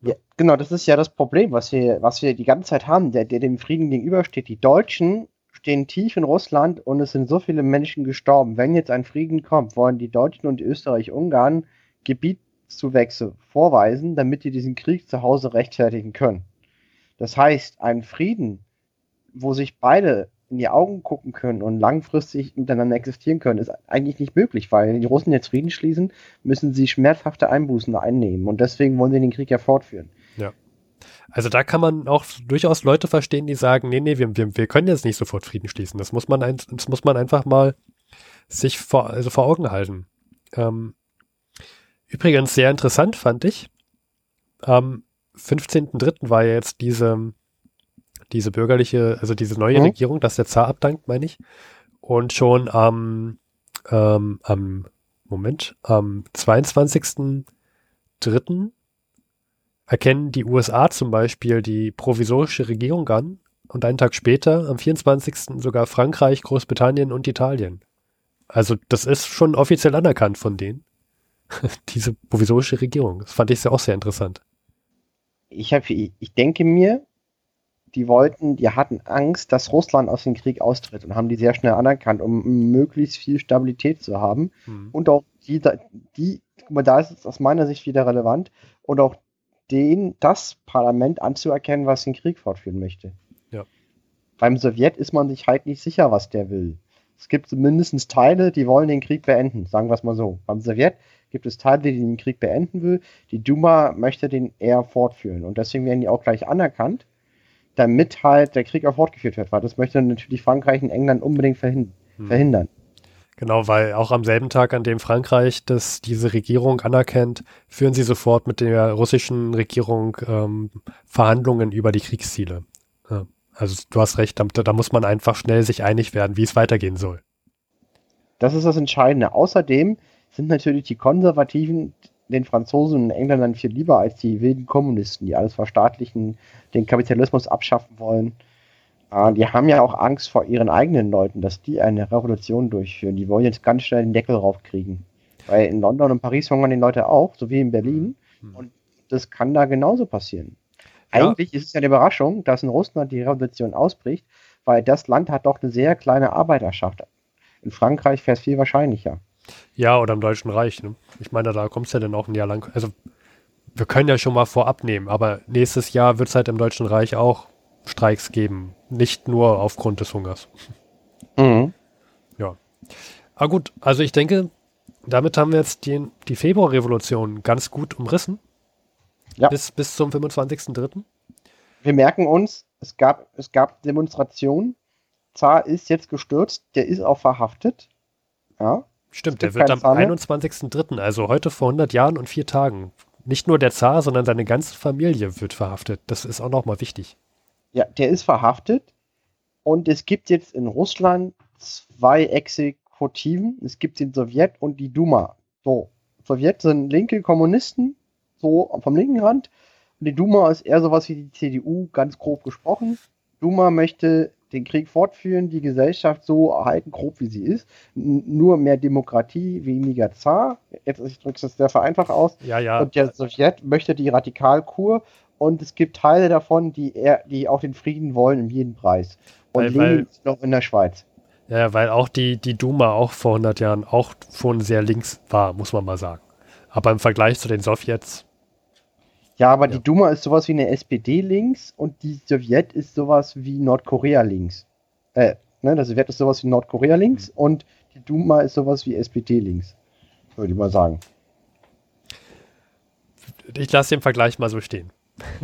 Ja, genau, das ist ja das Problem, was wir, was wir die ganze Zeit haben, der, der dem Frieden gegenübersteht. Die Deutschen stehen tief in Russland und es sind so viele Menschen gestorben. Wenn jetzt ein Frieden kommt, wollen die Deutschen und Österreich-Ungarn Gebietszuwächse vorweisen, damit die diesen Krieg zu Hause rechtfertigen können. Das heißt, ein Frieden, wo sich beide in die Augen gucken können und langfristig miteinander existieren können, ist eigentlich nicht möglich, weil wenn die Russen jetzt Frieden schließen, müssen sie schmerzhafte Einbußen einnehmen und deswegen wollen sie den Krieg ja fortführen. Also da kann man auch durchaus Leute verstehen, die sagen, nee, nee, wir, wir, wir können jetzt nicht sofort Frieden schließen. Das muss man, ein, das muss man einfach mal sich vor, also vor Augen halten. Ähm, übrigens sehr interessant fand ich, am 15.03. war ja jetzt diese, diese bürgerliche, also diese neue mhm. Regierung, dass der Zar abdankt, meine ich. Und schon am, ähm, am Moment, am 22.03 erkennen die USA zum Beispiel die provisorische Regierung an und einen Tag später, am 24. sogar Frankreich, Großbritannien und Italien. Also das ist schon offiziell anerkannt von denen, diese provisorische Regierung. Das fand ich ja auch sehr interessant. Ich, hab, ich denke mir, die wollten, die hatten Angst, dass Russland aus dem Krieg austritt und haben die sehr schnell anerkannt, um möglichst viel Stabilität zu haben. Hm. Und auch die, die, guck mal, da ist es aus meiner Sicht wieder relevant, und auch den, das Parlament anzuerkennen, was den Krieg fortführen möchte. Ja. Beim Sowjet ist man sich halt nicht sicher, was der will. es gibt mindestens Teile, die wollen den Krieg beenden, sagen wir es mal so. Beim Sowjet gibt es Teile, die den Krieg beenden will. Die Duma möchte den eher fortführen und deswegen werden die auch gleich anerkannt, damit halt der Krieg auch fortgeführt wird, weil das möchte natürlich Frankreich und England unbedingt verhin hm. Genau, weil auch am selben Tag, an dem Frankreich das, diese Regierung anerkennt, führen sie sofort mit der russischen Regierung ähm, Verhandlungen über die Kriegsziele. Ja, also du hast recht, da, da muss man einfach schnell sich einig werden, wie es weitergehen soll. Das ist das Entscheidende. Außerdem sind natürlich die Konservativen den Franzosen und Engländern viel lieber als die wilden Kommunisten, die alles verstaatlichen, den Kapitalismus abschaffen wollen. Äh, die haben ja auch Angst vor ihren eigenen Leuten, dass die eine Revolution durchführen. Die wollen jetzt ganz schnell den Deckel raufkriegen. Weil in London und Paris hungern die Leute auch, so wie in Berlin. Mhm. Und das kann da genauso passieren. Ja. Eigentlich ist es ja eine Überraschung, dass in Russland die Revolution ausbricht, weil das Land hat doch eine sehr kleine Arbeiterschaft. In Frankreich wäre es viel wahrscheinlicher. Ja, oder im Deutschen Reich. Ne? Ich meine, da kommt es ja dann auch ein Jahr lang. Also, wir können ja schon mal vorab nehmen, aber nächstes Jahr wird es halt im Deutschen Reich auch Streiks geben. Nicht nur aufgrund des Hungers. Mhm. Ja. Aber gut, also ich denke, damit haben wir jetzt die, die Februarrevolution ganz gut umrissen. Ja. Bis, bis zum 25.03. Wir merken uns, es gab, es gab Demonstrationen. Zar ist jetzt gestürzt, der ist auch verhaftet. Ja. Stimmt, der wird am 21.03., also heute vor 100 Jahren und vier Tagen. Nicht nur der Zar, sondern seine ganze Familie wird verhaftet. Das ist auch nochmal wichtig. Ja, der ist verhaftet. Und es gibt jetzt in Russland zwei Exekutiven. Es gibt den Sowjet und die Duma. So, Sowjet sind linke Kommunisten, so vom linken Rand. Und die Duma ist eher sowas wie die CDU, ganz grob gesprochen. Duma möchte den Krieg fortführen, die Gesellschaft so erhalten, grob wie sie ist. nur mehr Demokratie, weniger Zar. Jetzt ich drücke es sehr vereinfacht aus. Ja, ja. Und der Sowjet möchte die Radikalkur und es gibt Teile davon, die eher, die auch den Frieden wollen um jeden Preis. Und weil, Lenin ist noch in der Schweiz. Ja, weil auch die, die Duma auch vor 100 Jahren auch schon sehr links war, muss man mal sagen. Aber im Vergleich zu den Sowjets ja, aber ja. die Duma ist sowas wie eine SPD links und die Sowjet ist sowas wie Nordkorea links. Äh, ne, der Sowjet ist sowas wie Nordkorea links mhm. und die Duma ist sowas wie SPD links. Würde ich mal sagen. Ich lasse den Vergleich mal so stehen.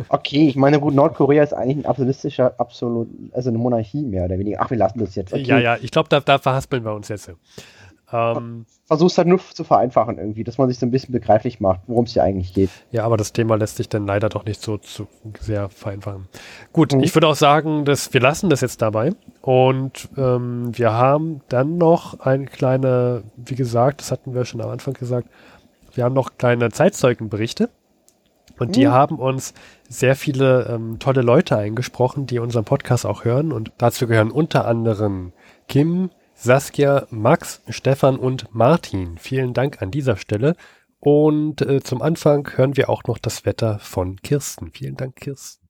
Okay, ich meine, gut, Nordkorea ist eigentlich ein absolutistischer, absolut, also eine Monarchie mehr oder weniger. Ach, wir lassen das jetzt. Okay. Ja, ja, ich glaube, da, da verhaspeln wir uns jetzt. Ähm, Versuch's halt nur zu vereinfachen irgendwie, dass man sich so ein bisschen begreiflich macht, worum es hier eigentlich geht. Ja, aber das Thema lässt sich dann leider doch nicht so zu sehr vereinfachen. Gut, mhm. ich würde auch sagen, dass wir lassen das jetzt dabei und ähm, wir haben dann noch eine kleine, wie gesagt, das hatten wir schon am Anfang gesagt, wir haben noch kleine Zeitzeugenberichte. Und die mhm. haben uns sehr viele ähm, tolle Leute eingesprochen, die unseren Podcast auch hören. Und dazu gehören unter anderem Kim, Saskia, Max, Stefan und Martin. Vielen Dank an dieser Stelle. Und äh, zum Anfang hören wir auch noch das Wetter von Kirsten. Vielen Dank, Kirsten.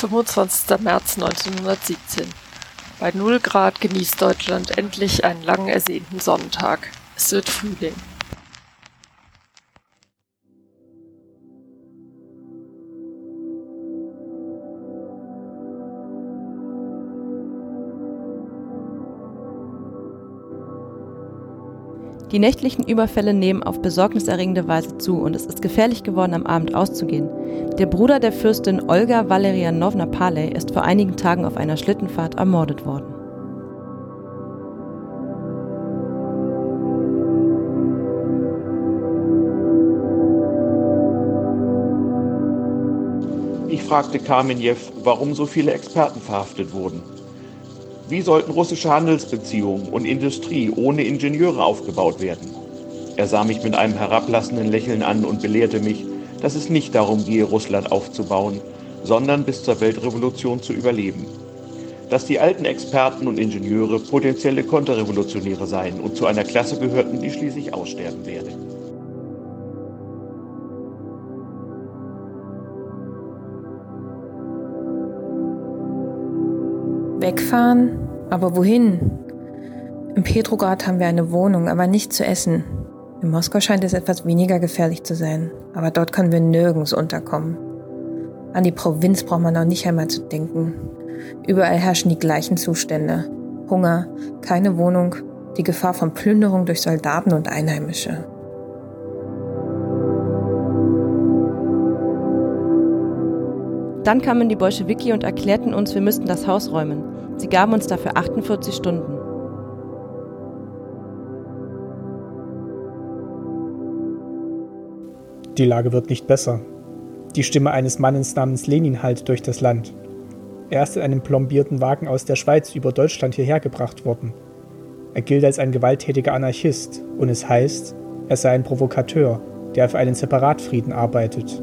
Fünfundzwanzigster März 1917. Bei 0 Grad genießt Deutschland endlich einen lang ersehnten Sonntag. Es wird Frühling. Die nächtlichen Überfälle nehmen auf besorgniserregende Weise zu und es ist gefährlich geworden, am Abend auszugehen. Der Bruder der Fürstin Olga Valerianowna Paley ist vor einigen Tagen auf einer Schlittenfahrt ermordet worden. Ich fragte Kamenjew, warum so viele Experten verhaftet wurden. Wie sollten russische Handelsbeziehungen und Industrie ohne Ingenieure aufgebaut werden? Er sah mich mit einem herablassenden Lächeln an und belehrte mich, dass es nicht darum gehe, Russland aufzubauen, sondern bis zur Weltrevolution zu überleben. Dass die alten Experten und Ingenieure potenzielle Konterrevolutionäre seien und zu einer Klasse gehörten, die schließlich aussterben werde. Wegfahren? Aber wohin? Im Petrograd haben wir eine Wohnung, aber nicht zu essen. In Moskau scheint es etwas weniger gefährlich zu sein, aber dort können wir nirgends unterkommen. An die Provinz braucht man auch nicht einmal zu denken. Überall herrschen die gleichen Zustände. Hunger, keine Wohnung, die Gefahr von Plünderung durch Soldaten und Einheimische. Dann kamen die Bolschewiki und erklärten uns, wir müssten das Haus räumen. Sie gaben uns dafür 48 Stunden. Die Lage wird nicht besser. Die Stimme eines Mannes namens Lenin hallt durch das Land. Er ist in einem plombierten Wagen aus der Schweiz über Deutschland hierher gebracht worden. Er gilt als ein gewalttätiger Anarchist und es heißt, er sei ein Provokateur, der für einen Separatfrieden arbeitet.